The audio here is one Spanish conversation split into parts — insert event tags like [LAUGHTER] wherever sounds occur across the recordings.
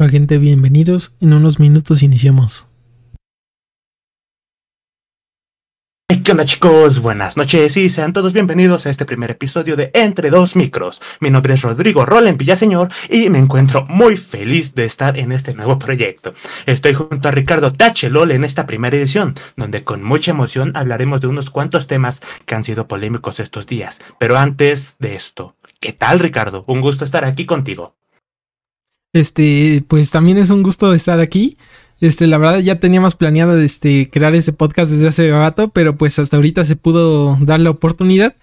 Hola gente, bienvenidos. En unos minutos iniciamos. ¿Qué onda chicos? Buenas noches y sean todos bienvenidos a este primer episodio de Entre dos Micros. Mi nombre es Rodrigo Roland Villaseñor y me encuentro muy feliz de estar en este nuevo proyecto. Estoy junto a Ricardo Tachelol en esta primera edición, donde con mucha emoción hablaremos de unos cuantos temas que han sido polémicos estos días. Pero antes de esto, ¿qué tal Ricardo? Un gusto estar aquí contigo. Este, pues también es un gusto estar aquí. Este, la verdad ya teníamos planeado este, crear este podcast desde hace rato, pero pues hasta ahorita se pudo dar la oportunidad.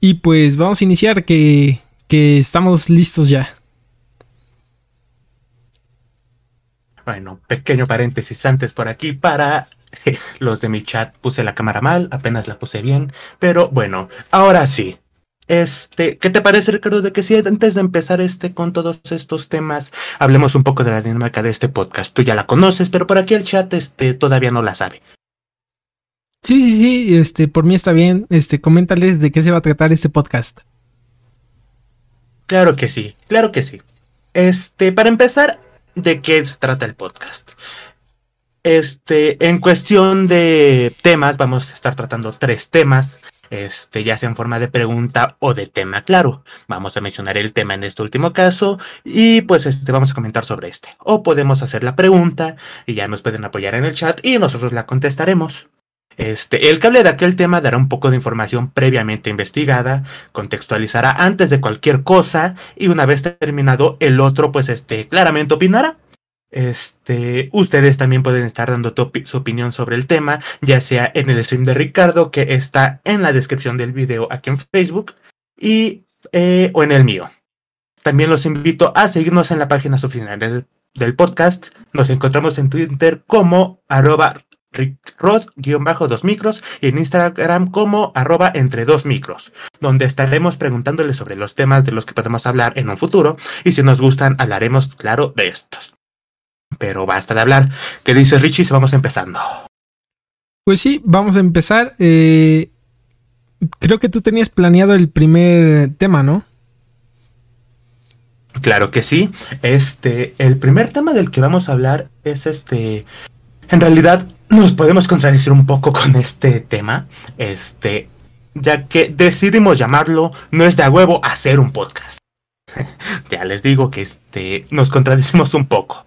Y pues vamos a iniciar, que, que estamos listos ya. Bueno, pequeño paréntesis antes por aquí para [LAUGHS] los de mi chat. Puse la cámara mal, apenas la puse bien, pero bueno, ahora sí. Este, ¿qué te parece, Ricardo, de que si antes de empezar este con todos estos temas, hablemos un poco de la dinámica de este podcast? Tú ya la conoces, pero por aquí el chat este todavía no la sabe. Sí, sí, sí, este, por mí está bien. Este, coméntales de qué se va a tratar este podcast. Claro que sí, claro que sí. Este, para empezar, ¿de qué se trata el podcast? Este, en cuestión de temas, vamos a estar tratando tres temas este, ya sea en forma de pregunta o de tema claro. Vamos a mencionar el tema en este último caso y pues este, vamos a comentar sobre este. O podemos hacer la pregunta y ya nos pueden apoyar en el chat y nosotros la contestaremos. Este, el cable de aquel tema dará un poco de información previamente investigada, contextualizará antes de cualquier cosa y una vez terminado el otro pues este claramente opinará. Este, ustedes también pueden estar dando su opinión sobre el tema, ya sea en el stream de Ricardo, que está en la descripción del video aquí en Facebook, y, eh, o en el mío. También los invito a seguirnos en la página oficial del, podcast. Nos encontramos en Twitter como arroba rod-2 micros y en Instagram como arroba entre dos micros, donde estaremos preguntándoles sobre los temas de los que podemos hablar en un futuro y si nos gustan hablaremos, claro, de estos. Pero basta de hablar. ¿Qué dices, Richie? Vamos empezando. Pues sí, vamos a empezar. Eh, creo que tú tenías planeado el primer tema, ¿no? Claro que sí. Este, el primer tema del que vamos a hablar es este. En realidad, nos podemos contradecir un poco con este tema. Este, ya que decidimos llamarlo No es de a huevo hacer un podcast. [LAUGHS] ya les digo que este, nos contradecimos un poco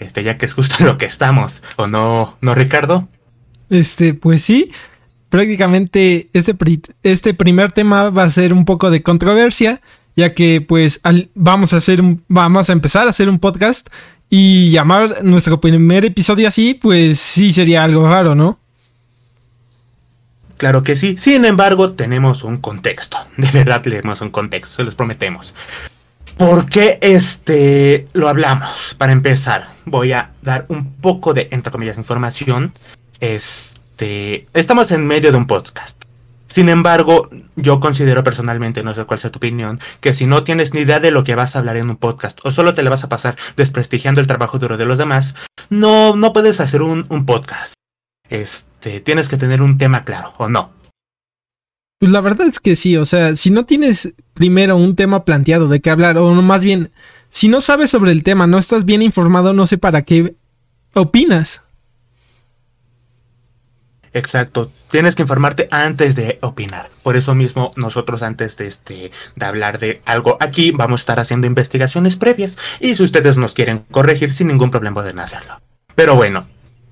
este, ya que es justo en [LAUGHS] lo que estamos, ¿o no, no, Ricardo? Este, pues sí, prácticamente este, este primer tema va a ser un poco de controversia, ya que pues vamos a hacer un, vamos a empezar a hacer un podcast y llamar nuestro primer episodio así, pues sí sería algo raro, ¿no? Claro que sí, sin embargo tenemos un contexto, [LAUGHS] de verdad tenemos un contexto, se los prometemos. ¿Por qué este lo hablamos? Para empezar, voy a dar un poco de, entre comillas, información. Este, estamos en medio de un podcast. Sin embargo, yo considero personalmente, no sé cuál sea tu opinión, que si no tienes ni idea de lo que vas a hablar en un podcast o solo te le vas a pasar desprestigiando el trabajo duro de los demás, no, no puedes hacer un, un podcast. Este, tienes que tener un tema claro, ¿o no? Pues la verdad es que sí, o sea, si no tienes primero un tema planteado de qué hablar, o más bien, si no sabes sobre el tema, no estás bien informado, no sé para qué opinas. Exacto, tienes que informarte antes de opinar. Por eso mismo nosotros antes de este de hablar de algo aquí vamos a estar haciendo investigaciones previas y si ustedes nos quieren corregir sin ningún problema pueden hacerlo. Pero bueno,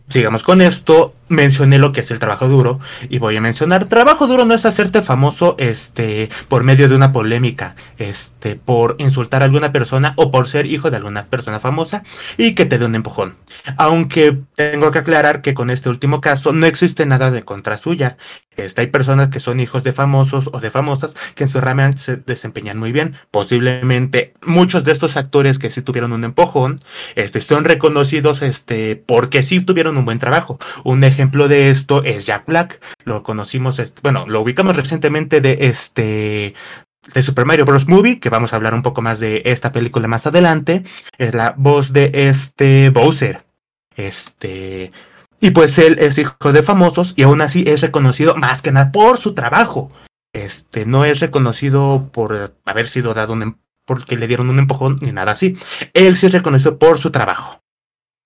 sigamos con esto mencioné lo que es el trabajo duro y voy a mencionar trabajo duro no es hacerte famoso este por medio de una polémica este por insultar a alguna persona o por ser hijo de alguna persona famosa y que te dé un empujón aunque tengo que aclarar que con este último caso no existe nada de contra suya este, hay personas que son hijos de famosos o de famosas que en su rama se desempeñan muy bien. Posiblemente muchos de estos actores que sí tuvieron un empujón, este, son reconocidos este, porque sí tuvieron un buen trabajo. Un ejemplo de esto es Jack Black. Lo conocimos, bueno, lo ubicamos recientemente de este de Super Mario Bros. Movie, que vamos a hablar un poco más de esta película más adelante. Es la voz de este Bowser. Este. Y pues él es hijo de famosos y aún así es reconocido más que nada por su trabajo. Este, no es reconocido por haber sido dado un, porque le dieron un empujón ni nada así. Él sí es reconocido por su trabajo.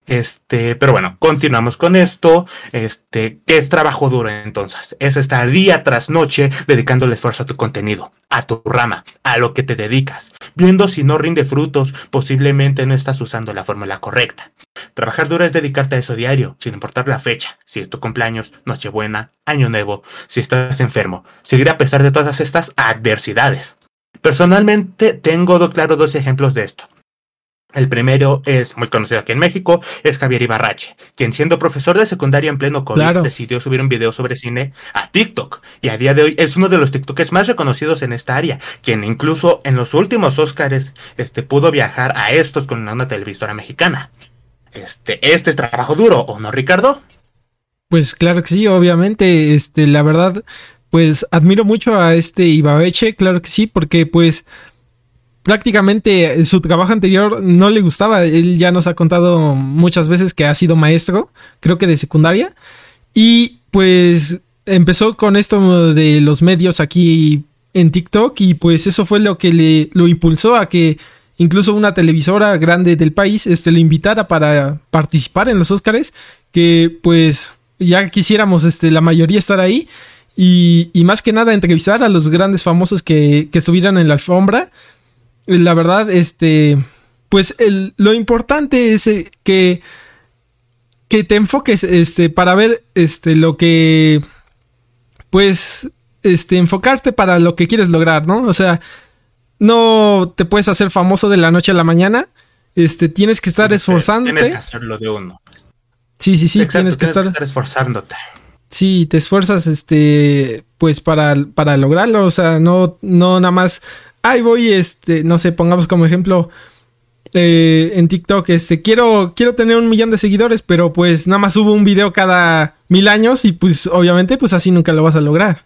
Este, pero bueno, continuamos con esto. Este, ¿qué es trabajo duro entonces? Es estar día tras noche dedicando el esfuerzo a tu contenido, a tu rama, a lo que te dedicas, viendo si no rinde frutos, posiblemente no estás usando la fórmula correcta. Trabajar duro es dedicarte a eso diario, sin importar la fecha, si es tu cumpleaños, Nochebuena, Año Nuevo, si estás enfermo, seguir a pesar de todas estas adversidades. Personalmente tengo claro dos ejemplos de esto. El primero es muy conocido aquí en México, es Javier Ibarrache, quien siendo profesor de secundaria en pleno COVID decidió subir un video sobre cine a TikTok y a día de hoy es uno de los TikTokers más reconocidos en esta área, quien incluso en los últimos Oscars este, pudo viajar a estos con una televisora mexicana. Este, este es trabajo duro, ¿o no, Ricardo? Pues claro que sí, obviamente, este, la verdad, pues admiro mucho a este Ibarrache, claro que sí, porque pues prácticamente su trabajo anterior no le gustaba. Él ya nos ha contado muchas veces que ha sido maestro, creo que de secundaria. Y pues empezó con esto de los medios aquí en TikTok y pues eso fue lo que le lo impulsó a que incluso una televisora grande del país este, le invitara para participar en los Óscares, que pues ya quisiéramos este, la mayoría estar ahí y, y más que nada entrevistar a los grandes famosos que, que estuvieran en la alfombra la verdad, este, pues el, lo importante es eh, que, que te enfoques, este, para ver, este, lo que, pues, este, enfocarte para lo que quieres lograr, ¿no? O sea, no te puedes hacer famoso de la noche a la mañana, este, tienes que estar esforzándote. Tienes que hacerlo de uno. Sí, sí, sí, tienes, que, estar... esforzándote. Sí, te esfuerzas, este, pues para, para lograrlo, o sea, no, no nada más ahí voy, este, no sé, pongamos como ejemplo eh, en TikTok, este, quiero, quiero tener un millón de seguidores, pero pues nada más subo un video cada mil años y pues obviamente pues así nunca lo vas a lograr.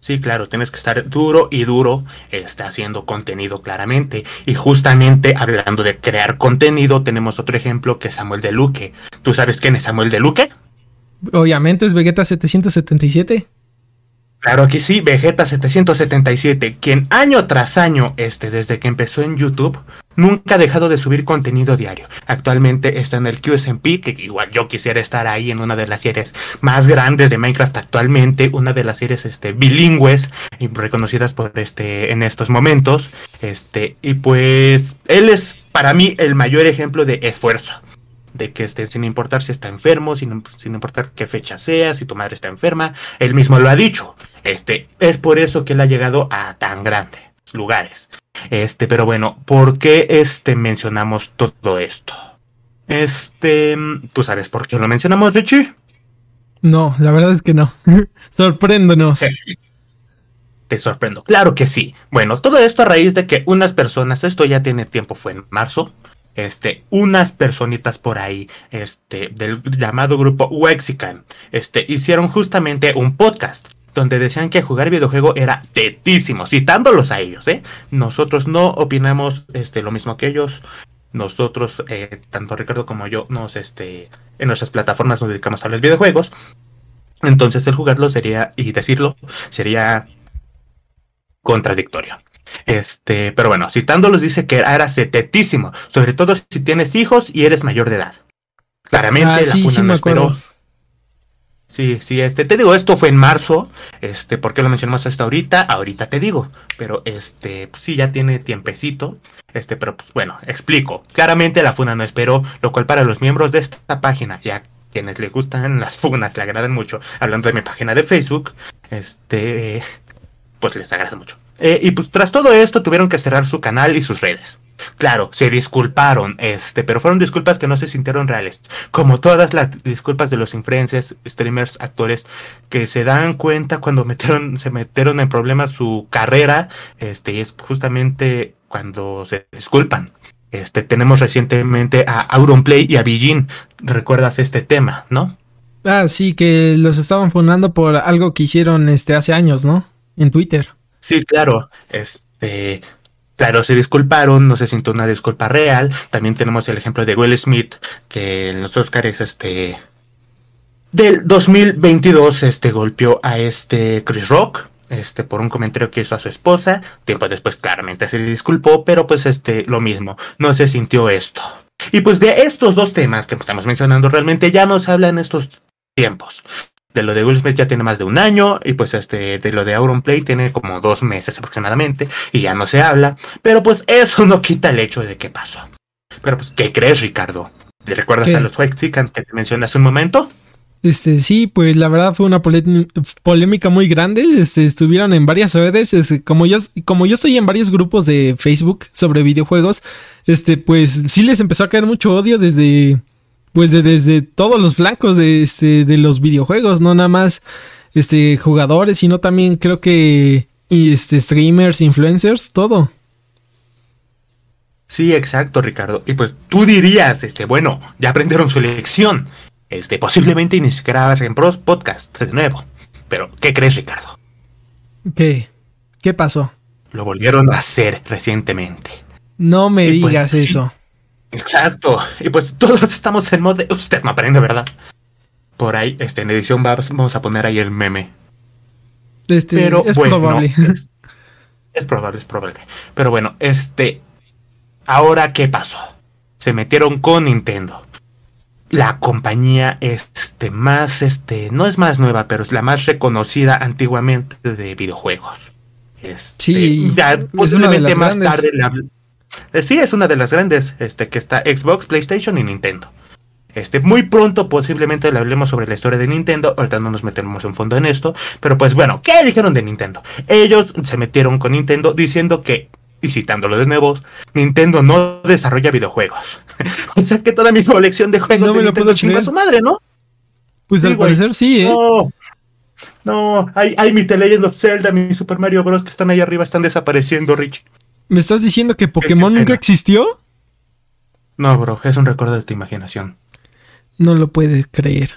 Sí, claro, tienes que estar duro y duro está haciendo contenido claramente. Y justamente hablando de crear contenido, tenemos otro ejemplo que es Samuel de Luque. ¿Tú sabes quién es Samuel de Luque? Obviamente es Vegeta 777. Claro que sí, Vegeta 777, quien año tras año, este, desde que empezó en YouTube, nunca ha dejado de subir contenido diario. Actualmente está en el QSMP, que igual yo quisiera estar ahí en una de las series más grandes de Minecraft actualmente, una de las series este, bilingües y reconocidas por este en estos momentos. Este, y pues él es para mí el mayor ejemplo de esfuerzo de que esté sin importar si está enfermo, sin, sin, importar qué fecha sea, si tu madre está enferma, él mismo lo ha dicho. Este, es por eso que él ha llegado a tan grandes lugares. Este, pero bueno, ¿por qué este mencionamos todo esto? Este, ¿tú sabes por qué lo mencionamos, Richie? No, la verdad es que no. [LAUGHS] Sorpréndonos. [LAUGHS] Te sorprendo. Claro que sí. Bueno, todo esto a raíz de que unas personas, esto ya tiene tiempo, fue en marzo, este, unas personitas por ahí, este, del llamado grupo Wexican, este, hicieron justamente un podcast donde decían que jugar videojuego era tetísimo, citándolos a ellos, ¿eh? Nosotros no opinamos este, lo mismo que ellos. Nosotros, eh, tanto Ricardo como yo, nos, este, en nuestras plataformas nos dedicamos a los videojuegos. Entonces el jugarlo sería, y decirlo, sería contradictorio. Este, pero bueno, citándolos dice que era tetísimo, sobre todo si tienes hijos y eres mayor de edad. Claramente ah, la sí, no esperó Sí, sí, este, te digo, esto fue en marzo, este, ¿por qué lo mencionamos hasta ahorita? Ahorita te digo, pero este, pues sí, ya tiene tiempecito, este, pero pues bueno, explico. Claramente la funa no esperó, lo cual para los miembros de esta página, ya quienes le gustan las funas, le agradan mucho, hablando de mi página de Facebook, este, pues les agrada mucho. Eh, y pues tras todo esto tuvieron que cerrar su canal y sus redes. Claro, se disculparon, este, pero fueron disculpas que no se sintieron reales. Como todas las disculpas de los influencers, streamers, actores, que se dan cuenta cuando [LAUGHS] metieron, se metieron en problemas su carrera, este, y es justamente cuando se disculpan. Este, tenemos recientemente a Auronplay y a Bijin. ¿Recuerdas este tema, no? Ah, sí, que los estaban fundando por algo que hicieron este hace años, ¿no? En Twitter. Sí, claro. Este, Claro, se disculparon, no se sintió una disculpa real. También tenemos el ejemplo de Will Smith, que en los Oscars este, del 2022 este, golpeó a este Chris Rock. este, por un comentario que hizo a su esposa. Tiempo después, claramente se disculpó, pero pues este, lo mismo, no se sintió esto. Y pues de estos dos temas que estamos mencionando, realmente ya no se habla en estos tiempos. De lo de Will Smith ya tiene más de un año, y pues este, de lo de Auronplay tiene como dos meses aproximadamente, y ya no se habla. Pero pues eso no quita el hecho de qué pasó. Pero pues, ¿qué crees, Ricardo? ¿Te recuerdas a los Mexicans que te mencioné hace un momento? Este, sí, pues la verdad fue una polémica muy grande. Este, estuvieron en varias redes. Este, como yo, como yo estoy en varios grupos de Facebook sobre videojuegos, este, pues sí les empezó a caer mucho odio desde, pues desde todos los flancos de, este, de los videojuegos, no nada más, este, jugadores, sino también creo que, este, streamers, influencers, todo. Sí, exacto, Ricardo. Y pues tú dirías, este, bueno, ya aprendieron su lección. Este, posiblemente ni siquiera en pros podcast de nuevo. Pero, ¿qué crees, Ricardo? ¿Qué? ¿Qué pasó? Lo volvieron a hacer recientemente. No me pues, digas eso. Exacto. Y pues todos estamos en modo de... Usted no aprende, ¿verdad? Por ahí, este, en edición vamos a poner ahí el meme. Este, Pero, es probable. es probable, es probable. Pero bueno, este... Ahora, ¿qué pasó? Se metieron con Nintendo la compañía este más este no es más nueva pero es la más reconocida antiguamente de videojuegos este, sí posiblemente más tarde eh, sí es una de las grandes este que está Xbox PlayStation y Nintendo este muy pronto posiblemente le hablemos sobre la historia de Nintendo ahorita no nos metemos en fondo en esto pero pues bueno qué dijeron de Nintendo ellos se metieron con Nintendo diciendo que y citándolo de nuevo, Nintendo no desarrolla videojuegos. [LAUGHS] o sea que toda mi colección de juegos no de me lo puedo a su madre, ¿no? Pues al parecer sí, ¿eh? No, no, hay, hay mi The Legend of Zelda, mi Super Mario Bros. que están ahí arriba, están desapareciendo, Rich. ¿Me estás diciendo que Pokémon nunca existió? No, bro, es un recuerdo de tu imaginación. No lo puedes creer.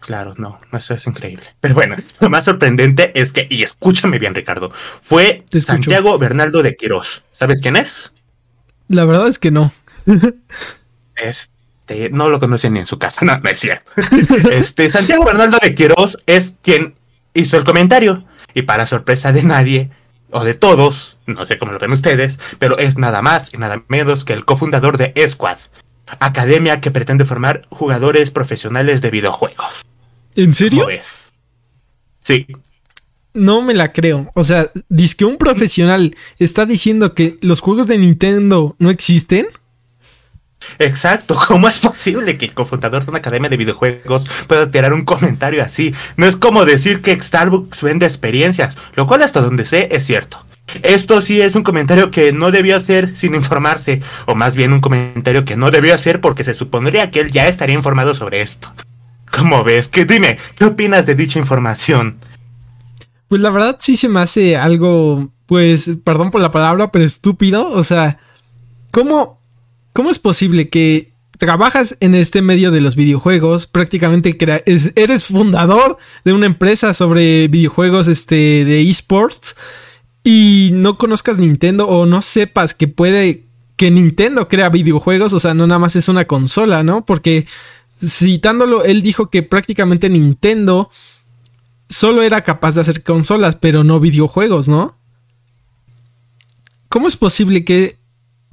Claro, no, eso es increíble. Pero bueno, lo más sorprendente es que, y escúchame bien, Ricardo, fue Santiago Bernaldo de Quirós. ¿Sabes quién es? La verdad es que no. [LAUGHS] este, no lo conocen ni en su casa, [LAUGHS] no, no es cierto. Este, Santiago Bernaldo de Quirós es quien hizo el comentario. Y para sorpresa de nadie, o de todos, no sé cómo lo ven ustedes, pero es nada más y nada menos que el cofundador de Squad, academia que pretende formar jugadores profesionales de videojuegos. ¿En serio? Sí. No me la creo. O sea, dice que un profesional está diciendo que los juegos de Nintendo no existen. Exacto, [LAUGHS] ¿cómo es posible que el cofundador de una academia de videojuegos pueda tirar un comentario así? No es como decir que Starbucks vende experiencias, lo cual hasta donde sé es cierto. Esto sí es un comentario que no debió hacer sin informarse, o más bien un comentario que no debió hacer porque se supondría que él ya estaría informado sobre esto. ¿Cómo ves? ¿Qué, dime, ¿qué opinas de dicha información? Pues la verdad sí se me hace algo, pues, perdón por la palabra, pero estúpido. O sea, ¿cómo, cómo es posible que trabajas en este medio de los videojuegos, prácticamente eres fundador de una empresa sobre videojuegos este, de esports y no conozcas Nintendo o no sepas que puede que Nintendo crea videojuegos, o sea, no nada más es una consola, ¿no? Porque citándolo, él dijo que prácticamente Nintendo solo era capaz de hacer consolas, pero no videojuegos, ¿no? ¿Cómo es posible que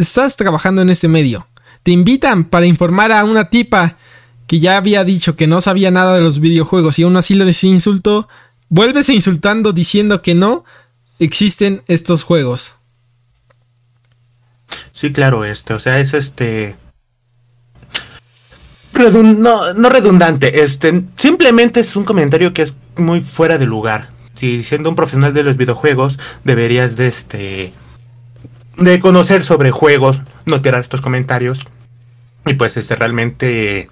estás trabajando en este medio? Te invitan para informar a una tipa que ya había dicho que no sabía nada de los videojuegos y aún así les insultó. Vuelves insultando diciendo que no existen estos juegos. Sí, claro, este, o sea, es este no, no redundante, este, simplemente es un comentario que es muy fuera de lugar. Si siendo un profesional de los videojuegos deberías de este de conocer sobre juegos, no tirar estos comentarios. Y pues este realmente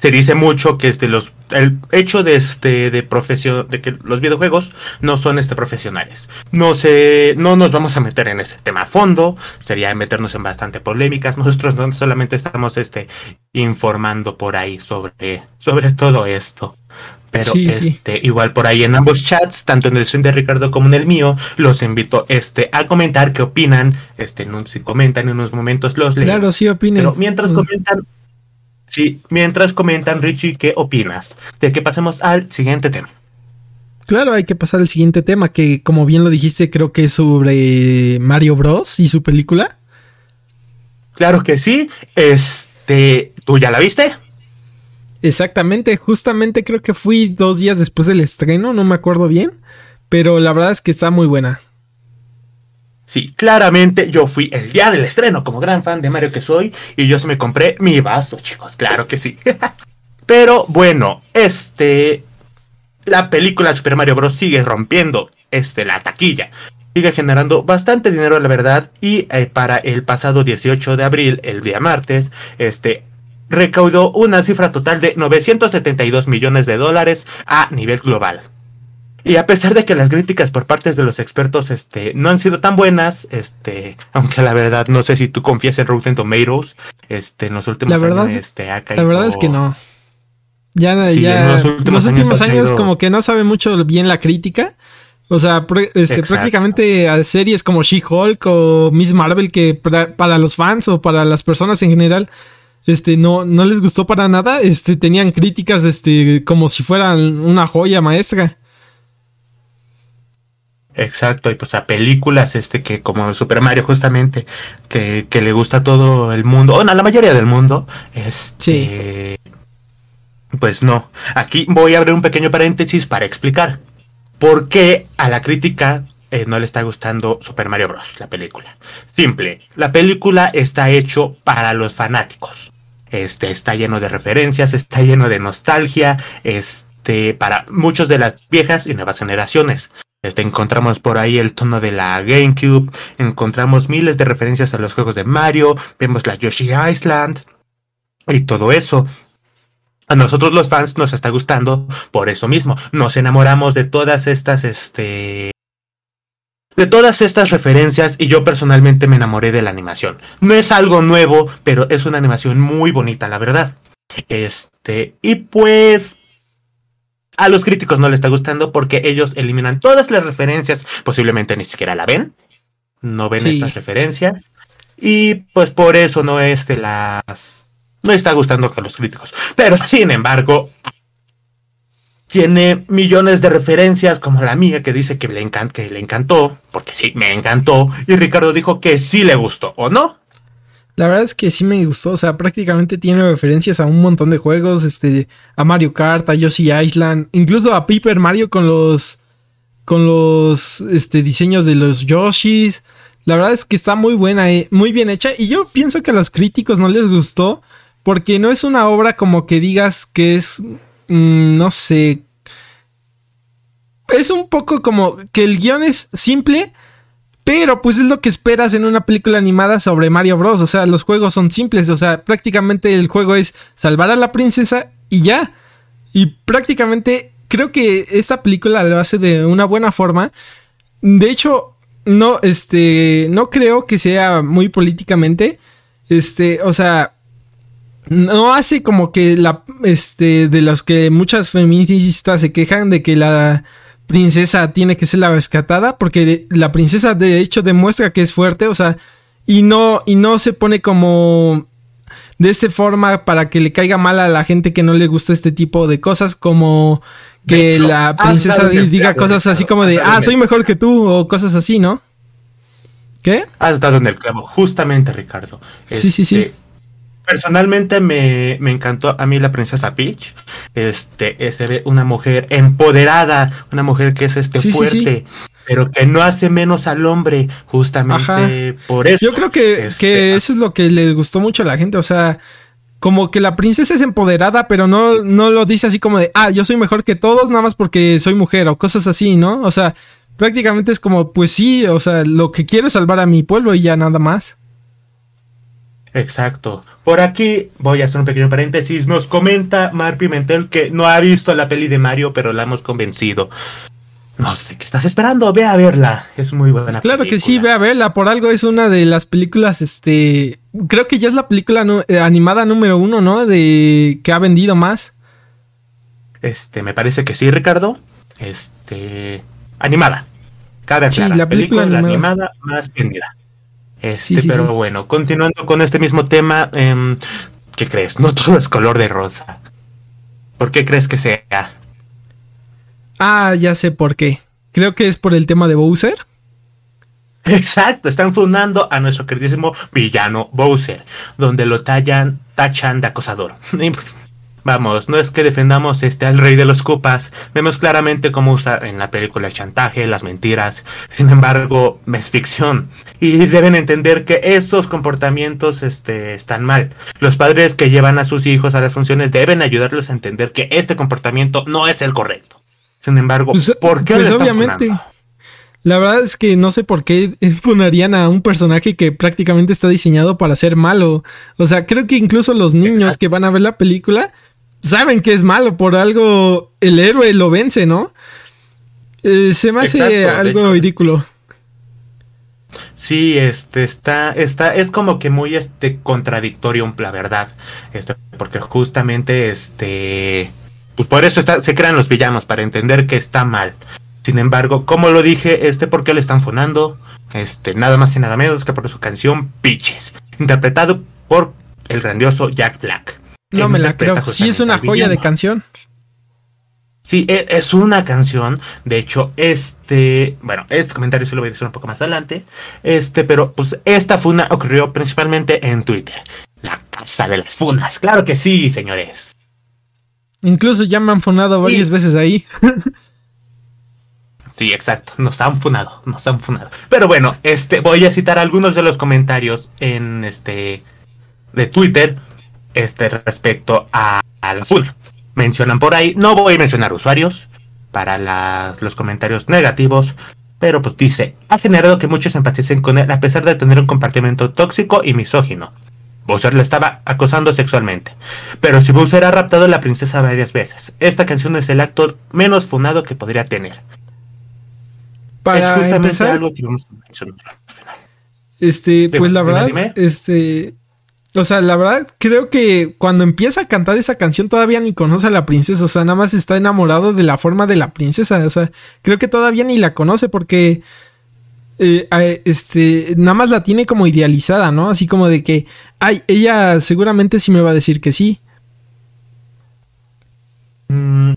se dice mucho que este los el hecho de este de profesión de que los videojuegos no son este profesionales. No se no nos vamos a meter en ese tema a fondo. Sería meternos en bastante polémicas. [LAUGHS] Nosotros no solamente estamos este informando por ahí sobre sobre todo esto pero este igual por ahí en ambos chats tanto en el stream de Ricardo como en el mío los invito este a comentar qué opinan este si comentan en unos momentos los leo claro sí opinen pero mientras comentan Sí, mientras comentan, Richie, ¿qué opinas? De que pasemos al siguiente tema. Claro, hay que pasar al siguiente tema, que como bien lo dijiste, creo que es sobre Mario Bros. y su película. Claro que sí. Este, ¿tú ya la viste? Exactamente, justamente creo que fui dos días después del estreno, no me acuerdo bien, pero la verdad es que está muy buena. Sí, claramente yo fui el día del estreno como gran fan de Mario que soy y yo se me compré mi vaso, chicos, claro que sí. [LAUGHS] pero bueno, este la película Super Mario Bros. sigue rompiendo este, la taquilla. Sigue generando bastante dinero, la verdad. Y eh, para el pasado 18 de abril, el día martes, este, recaudó una cifra total de 972 millones de dólares a nivel global. Y a pesar de que las críticas por parte de los expertos este, no han sido tan buenas, este, aunque la verdad no sé si tú confías en Rotten Tomatoes, este, en los últimos la verdad, años, este, La verdad es que no. Ya, ya, los últimos, años, como que no sabe mucho bien la crítica. O sea, este, prácticamente a series como She-Hulk o Miss Marvel que para, los fans o para las personas en general, este, no, no les gustó para nada. Este, tenían críticas, este, como si fueran una joya maestra. Exacto, y pues a películas, este, que como Super Mario, justamente, que, que le gusta a todo el mundo, o a la mayoría del mundo, este, sí pues no. Aquí voy a abrir un pequeño paréntesis para explicar por qué a la crítica eh, no le está gustando Super Mario Bros. la película. Simple, la película está hecho para los fanáticos. Este está lleno de referencias, está lleno de nostalgia, este para muchos de las viejas y nuevas generaciones. Este, encontramos por ahí el tono de la GameCube, encontramos miles de referencias a los juegos de Mario, vemos la Yoshi Island y todo eso. A nosotros los fans nos está gustando por eso mismo. Nos enamoramos de todas estas, este, de todas estas referencias y yo personalmente me enamoré de la animación. No es algo nuevo, pero es una animación muy bonita, la verdad. Este, y pues a los críticos no les está gustando porque ellos eliminan todas las referencias, posiblemente ni siquiera la ven, no ven estas referencias y pues por eso no es de las no está gustando a los críticos. Pero sin embargo, tiene millones de referencias como la mía que dice que le, encantó, porque sí, me encantó, y Ricardo dijo que sí le gustó, ¿o no? La verdad es que sí me gustó, o sea, prácticamente tiene referencias a un montón de juegos, este, a Mario Kart, a Yoshi Island, incluso a Paper Mario con los, con los, este, diseños de los Yoshis. La verdad es que está muy buena, eh, muy bien hecha, y yo pienso que a los críticos no les gustó porque no es una obra como que digas que es, no sé, es un poco como que el guion es simple, pero pues es lo que esperas en una película animada sobre Mario Bros. O sea, los juegos son simples, o sea, prácticamente el juego es salvar a la princesa y ya. Y prácticamente creo que esta película lo hace de una buena forma. De hecho, no, este, no creo que sea muy políticamente. Este, o sea, no hace como que la este de los que muchas feministas se quejan de que la princesa tiene que ser la rescatada porque la princesa de hecho demuestra que es fuerte, o sea, y no y no se pone como de esta forma para que le caiga mal a la gente que no le gusta este tipo de cosas como que la princesa diga cosas así como de, ah, soy mejor que tú o cosas así, ¿no? ¿Qué? Has dado en el clavo, justamente, Ricardo. sí, sí, sí. Personalmente me, encantó a mí la princesa Peach. Este, se ve una mujer empoderada, una mujer que es este fuerte, pero que no hace menos al hombre, justamente por eso. Yo creo que, este, que eso es lo que le gustó mucho a la gente, o sea, como que la princesa es empoderada, pero no, no lo dice así como de, ah, yo soy mejor que todos, nada más porque soy mujer, o cosas así, ¿no? O sea, prácticamente es como, pues sí, o sea, lo que quiero es salvar a mi pueblo y ya nada más. Exacto. Por aquí voy a hacer un pequeño paréntesis. Nos comenta Mar Pimentel que no ha visto la peli de Mario, pero la hemos convencido. No sé qué estás esperando, ve a verla. Es muy buena. Pues claro que sí, ve a verla. Por algo es una de las películas, este, creo que ya es la película eh, animada número uno, ¿no? De que ha vendido más. Este, me parece que sí, Ricardo. Este, animada. Cabe aclarar. Sí, la película, animada más vendida. Este, pero bueno, continuando con este mismo tema, eh, ¿qué crees? No todo es color de rosa. ¿Por qué crees que sea? Ah, ya sé por qué. Creo que es por el tema de Bowser. Exacto, están fundando a nuestro queridísimo villano Bowser, donde lo tallan, tachan de acosador. [LAUGHS] Vamos, no es que defendamos este al rey de los copas, vemos claramente cómo usa en la película el chantaje, las mentiras, sin embargo, es ficción. Y deben entender que esos comportamientos este, están mal. Los padres que llevan a sus hijos a las funciones deben ayudarlos a entender que este comportamiento no es el correcto. Sin embargo, Pues, ¿por qué pues obviamente. funando? La verdad es que no sé por qué [LAUGHS] funarían a un personaje que prácticamente está diseñado para ser malo. O sea, creo que incluso los niños Exacto. que van a ver la película saben que es malo. Por algo el héroe lo vence, ¿no? Eh, se me hace Exacto, algo ridículo. Sí, este está, está, es como que muy este contradictorio, la verdad. Este, porque justamente este. Pues por eso está- se crean los villanos, para entender que está mal. Sin embargo, como lo dije, este, ¿por qué le están fonando? Este, nada más y nada menos que por su canción Pitches, interpretado por el grandioso Jack Black. No me la creo. Sí, es una joya de canción. Sí, e- es una canción. De hecho, este. Bueno, este comentario se lo voy a decir un poco más adelante. Este, pero pues esta funa ocurrió principalmente en Twitter. La casa de las funas. Claro que sí, señores. Incluso ya me han funado varias Sí. veces ahí. [LAUGHS] Sí, exacto. Nos han funado. Nos han funado. Pero bueno, este, voy a citar algunos de los comentarios en este. de Twitter. Este, respecto a, a la funa. Mencionan por ahí. No voy a mencionar usuarios. Para las- los comentarios negativos. Pero pues dice, ha generado que muchos empaticen con él a pesar de tener un comportamiento tóxico y misógino. Bowser le estaba acosando sexualmente. Pero si Bowser ha raptado a la princesa varias veces, esta canción es el acto menos funado que podría tener. Para es justamente empezar, algo que vamos a mencionar al final. Este, pues la verdad, dime. este, o sea, la verdad creo que cuando empieza a cantar esa canción todavía ni conoce a la princesa, o sea, nada más está enamorado de la forma de la princesa, o sea, creo que todavía ni la conoce porque, eh, este, nada más la tiene como idealizada, ¿no? Así como de que, ay, ella seguramente sí me va a decir que sí. Mm,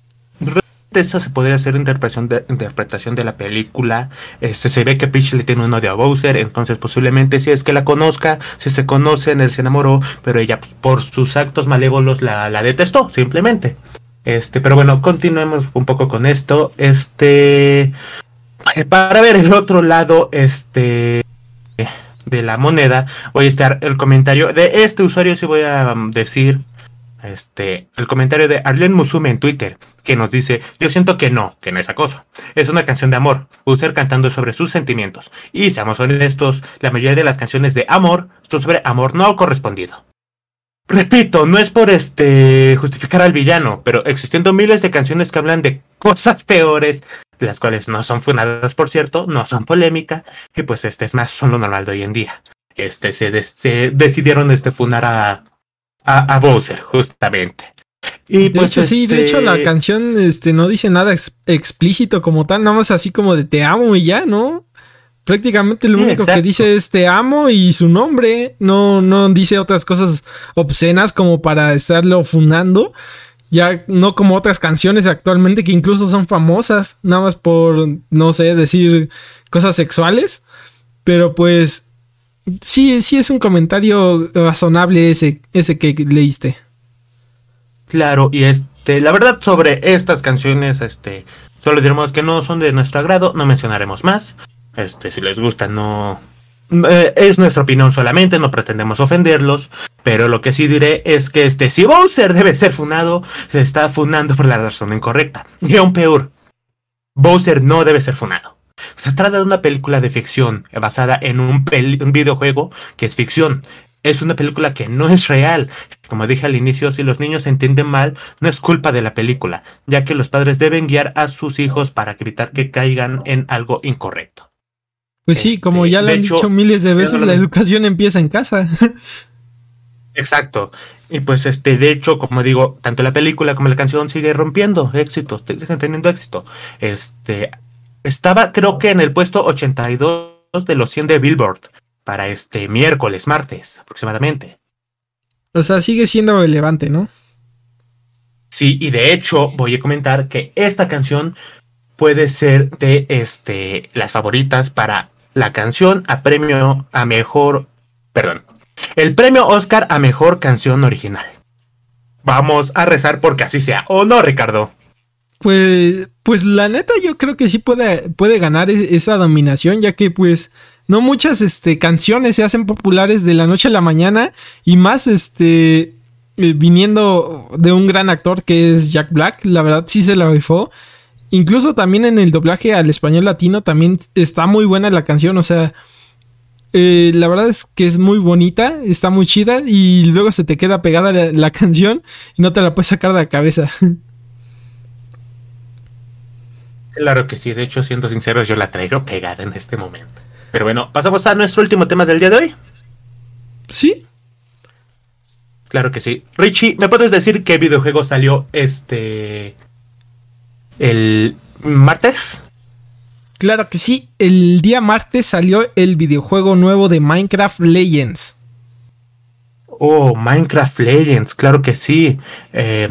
esa se podría hacer interpretación de, interpretación de la película. Este, se ve que Peach le tiene un odio a Bowser, entonces posiblemente si es que la conozca, si se conocen, él se enamoró, pero ella por sus actos malévolos la, la detestó, simplemente. Este, pero bueno, continuemos un poco con esto. Este, eh, para ver el otro lado, este, de la moneda, voy a estar el comentario de este usuario, si voy a um, decir este, el comentario de Arlene Musume en Twitter, que nos dice, yo siento que no, que no es acoso. Es una canción de amor, User cantando sobre sus sentimientos. Y seamos honestos, la mayoría de las canciones de amor son sobre amor no correspondido. Repito, no es por este justificar al villano, pero existiendo miles de canciones que hablan de cosas peores, las cuales no son funadas, por cierto, no son polémica, y pues este es más, son lo normal de hoy en día. Este se decidieron este funar a, a, a Bowser, justamente. Y De pues, hecho, sí, de este, hecho la canción, este, no dice nada ex- explícito como tal, nada más así como de te amo y ya, ¿no? Prácticamente lo Sí, único que dice es te amo y su nombre. No, no dice otras cosas obscenas como para estarlo funando. Ya no como otras canciones actualmente que incluso son famosas. Nada más por, no sé, decir cosas sexuales. Pero pues, sí, sí es un comentario razonable ese, ese que leíste. Claro, y este, la verdad sobre estas canciones, este, solo diremos que no son de nuestro agrado, no mencionaremos más. Este, si les gusta, no. eh, es nuestra opinión solamente, no pretendemos ofenderlos. Pero lo que sí diré es que este, si Bowser debe ser funado, se está funando por la razón incorrecta. Y aún peor, Bowser no debe ser funado. Se trata de una película de ficción basada en un, videojuego que es ficción. Es una película que no es real. Como dije al inicio, si los niños se entienden mal, no es culpa de la película, ya que los padres deben guiar a sus hijos para evitar que caigan en algo incorrecto. Pues sí, como Este, ya lo han hecho, dicho miles de es veces, la educación empieza en casa. [LAUGHS] Exacto. Y pues este, de hecho, como digo, tanto la película como la canción sigue rompiendo éxito, siguen teniendo éxito. Este, estaba creo que en el puesto 82 de los 100 de Billboard para este miércoles, martes aproximadamente. o sea, sigue siendo relevante, ¿no? Sí, y de hecho voy a comentar que esta canción puede ser de este las favoritas para la canción a premio a mejor, perdón, el premio Oscar a mejor canción original. Vamos a rezar porque así sea, ¿o no, Ricardo? Pues, pues la neta yo creo que sí puede, puede ganar e-, esa dominación, ya que pues no muchas este, canciones se hacen populares de la noche a la mañana y más este eh, viniendo de un gran actor que es Jack Black, la verdad sí se la rifó. Incluso también en el doblaje al español latino también está muy buena la canción, o sea, eh, la verdad es que es muy bonita, está muy chida y luego se te queda pegada la [LAUGHS] canción y no te la puedes sacar de la cabeza. [LAUGHS] Claro que sí, de hecho, siendo sinceros, yo la traigo pegada en este momento. Pero bueno, pasamos a nuestro último tema del día de hoy. Sí. Claro que sí. Richie, ¿me puedes decir qué videojuego salió este. el martes? Claro que sí, el día martes salió el videojuego nuevo de Minecraft Legends. Oh, Minecraft Legends, claro que sí. Eh,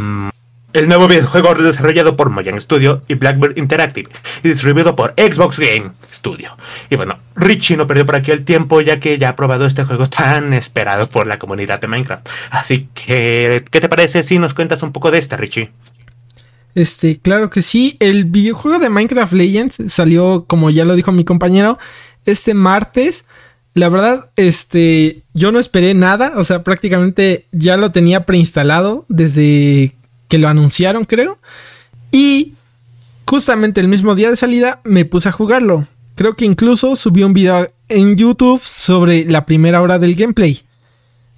el nuevo videojuego desarrollado por Mojang Studio y Blackbird Interactive y distribuido por Xbox Game Studio. Y bueno, Richie no perdió por aquí el tiempo ya que ya ha probado este juego tan esperado por la comunidad de Minecraft. Así que, ¿qué te parece si nos cuentas un poco de este, Richie? Este, claro que sí. El videojuego de Minecraft Legends salió, como ya lo dijo mi compañero, este martes. La verdad, este, yo no esperé nada, o sea, prácticamente ya lo tenía preinstalado desde que lo anunciaron, creo. Y justamente el mismo día de salida me puse a jugarlo. Creo que incluso subí un video en YouTube sobre la primera hora del gameplay.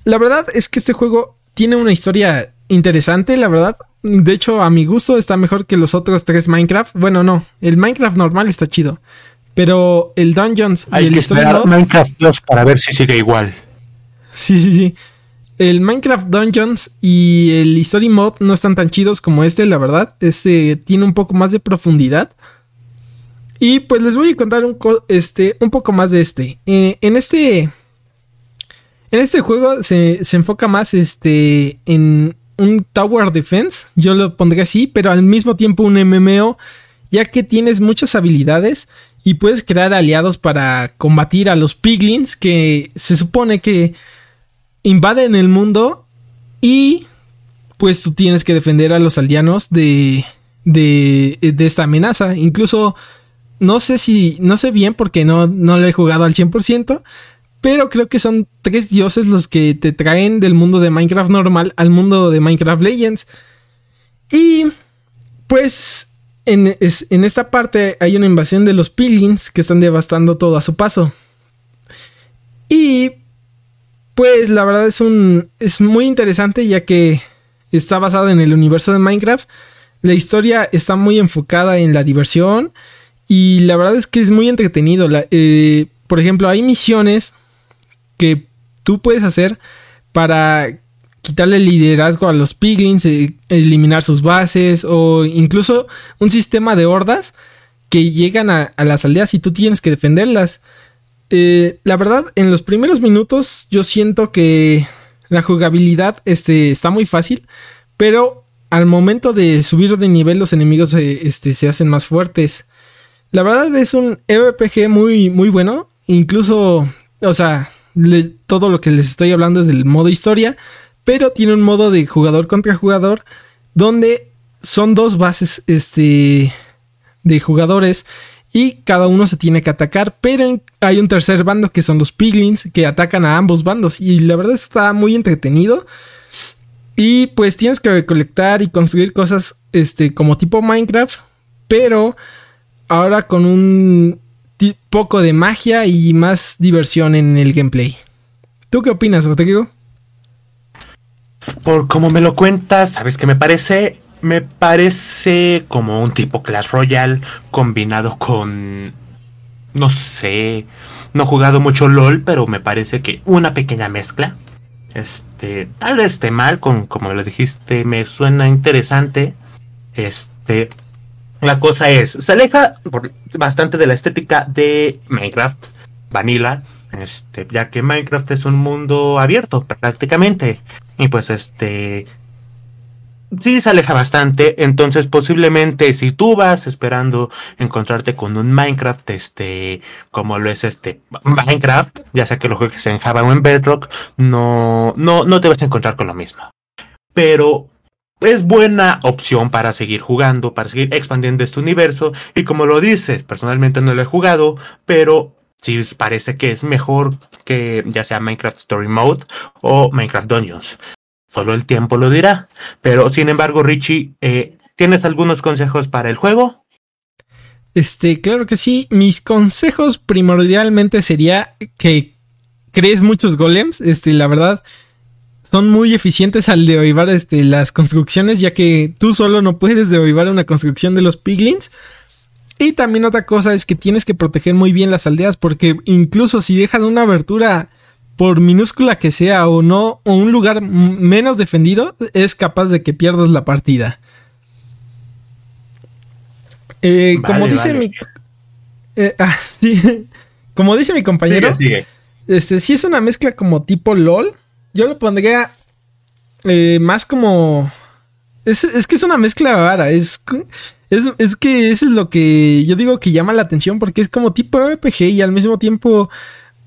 La verdad es que este juego tiene una historia interesante, la verdad. De hecho, a mi gusto está mejor que los otros tres Minecraft. Bueno, no, el Minecraft normal está chido. Pero el Dungeons y el Story Minecraft para ver si sigue igual. Sí, sí, sí. El Minecraft Dungeons y el Story Mode no están tan chidos como este, la verdad. Este tiene un poco más de profundidad. Y pues les voy a contar un, este, un poco más de este. Eh, en este. En este juego se, enfoca más este, en un Tower Defense. Yo lo pondré así, pero al mismo tiempo un MMO. Ya que tienes muchas habilidades y puedes crear aliados para combatir a los piglins. Que se supone que invaden el mundo y pues tú tienes que defender a los aldeanos de, de, de esta amenaza. Incluso no sé si, no sé bien porque no, no lo he jugado al 100%, pero creo que son tres dioses los que te traen del mundo de Minecraft normal al mundo de Minecraft Legends. Y pues en, en esta parte hay una invasión de los Piglins que están devastando todo a su paso. Y pues la verdad es un. es muy interesante ya que está basado en el universo de Minecraft. La historia está muy enfocada en la diversión. Y la verdad es que es muy entretenido. Eh, por ejemplo, hay misiones que tú puedes hacer para quitarle liderazgo a los piglins, eh, eliminar sus bases o incluso un sistema de hordas que llegan a, a, las aldeas y tú tienes que defenderlas. Eh, la verdad, en los primeros minutos yo siento que la jugabilidad este, está muy fácil, pero al momento de subir de nivel los enemigos eh, este, se hacen más fuertes. La verdad es un RPG muy, muy bueno, incluso, o sea, todo lo que les estoy hablando es del modo historia, pero tiene un modo de jugador contra jugador donde son dos bases este, de jugadores y cada uno se tiene que atacar, pero hay un tercer bando que son los piglins que atacan a ambos bandos y la verdad está muy entretenido. Y pues tienes que recolectar y construir cosas este como tipo Minecraft, pero ahora con un poco de magia y más diversión en el gameplay. ¿Tú qué opinas, Rodrigo? Por como me lo cuentas, sabes que me parece me parece como un tipo Clash Royale combinado con... No sé, no he jugado mucho LOL, pero me parece que una pequeña mezcla. Este, tal vez esté mal, con, como lo dijiste, me suena interesante. Este, la cosa es, se aleja bastante de la estética de Minecraft, Vanilla, este, ya que Minecraft es un mundo abierto prácticamente. Y pues este, sí se aleja bastante, entonces posiblemente si tú vas esperando encontrarte con un Minecraft, este, como lo es este Minecraft, ya sea que lo juegues en Java o en Bedrock, no, no, no te vas a encontrar con lo mismo. Pero es buena opción para seguir jugando, para seguir expandiendo este universo, y como lo dices, personalmente no lo he jugado, pero sí parece que es mejor que ya sea Minecraft Story Mode o Minecraft Dungeons. Solo el tiempo lo dirá. Pero sin embargo, Richie, eh, ¿tienes algunos consejos para el juego? Este, claro que sí. Mis consejos primordialmente sería que crees muchos golems. Este, la verdad, son muy eficientes al deoivar este, las construcciones, ya que tú solo no puedes deoivar una construcción de los piglins. Y también otra cosa es que tienes que proteger muy bien las aldeas, porque incluso si dejan una abertura por minúscula que sea o no, o un lugar menos defendido, es capaz de que pierdas la partida. Eh, como dice mi. Eh, ah, [LAUGHS] sí. como dice mi compañero. Este, si es una mezcla como tipo LOL. Yo lo pondría eh, más como. Es, es, que es una mezcla rara. Es, es, es, que eso es lo que yo digo que llama la atención. Porque es como tipo RPG y al mismo tiempo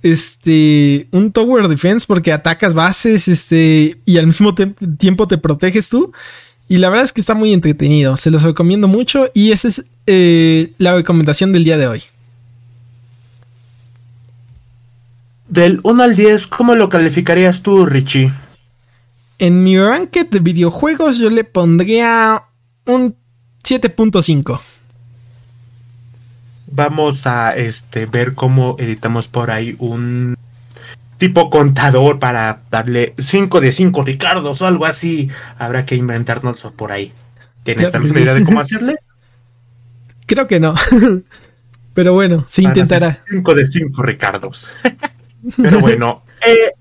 este, un tower defense porque atacas bases, este, y al mismo tiempo te proteges tú. Y la verdad es que está muy entretenido, se los recomiendo mucho y esa es eh, la recomendación del día de hoy. Del 1 al 10, ¿cómo lo calificarías tú, Richie? En mi ranked de videojuegos yo le pondría un 7.5 vamos a este ver cómo editamos por ahí un tipo contador para darle 5 de 5 Ricardos o algo así. Habrá que inventarnos por ahí. ¿Tienes alguna idea de cómo [LAUGHS] hacerle? Creo que no. [LAUGHS] Pero bueno, se intentará. 5 de 5 Ricardos. [LAUGHS] Pero bueno, eh,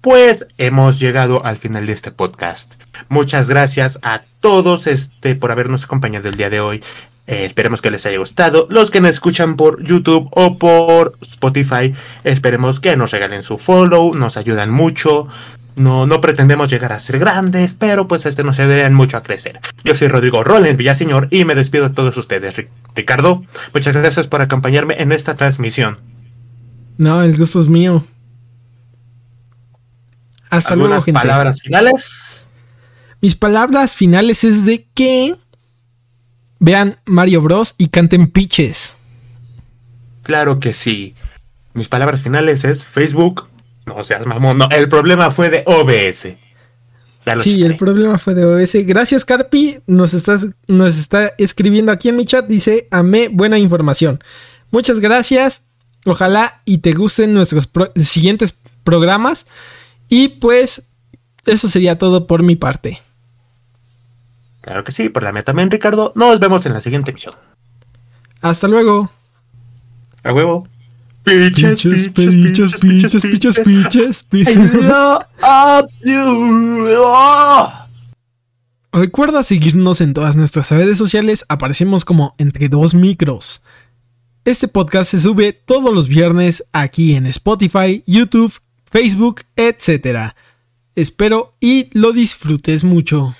pues hemos llegado al final de este podcast. Muchas gracias a todos este por habernos acompañado el día de hoy. Eh, esperemos que les haya gustado. Los que nos escuchan por YouTube o por Spotify, esperemos que nos regalen su follow, nos ayudan mucho. No, no pretendemos llegar a ser grandes, pero pues este nos ayudarían mucho a crecer. Yo soy Rodrigo Roland Villaseñor y me despido de todos ustedes. Ricardo, muchas gracias por acompañarme en esta transmisión. No, el gusto es mío. Hasta luego, gente. palabras finales? Mis palabras finales es de que vean Mario Bros. y canten pitches. Claro que sí. Mis palabras finales es Facebook. No seas mamón. No, el problema fue de OBS. Sí, el problema fue de OBS. Gracias, Carpi. Nos, estás, nos está escribiendo aquí en mi chat. Dice, amé buena información. Muchas gracias. Ojalá y te gusten nuestros siguientes programas. Y pues, eso sería todo por mi parte. Claro que sí, por la mía también, Ricardo. Nos vemos en la siguiente emisión. Hasta luego. A huevo. Piches, piches, piches, piches, piches, Recuerda seguirnos en todas nuestras redes sociales, aparecemos como entre dos micros. Este podcast se sube todos los viernes aquí en Spotify, YouTube, Facebook, etc. Espero y lo disfrutes mucho.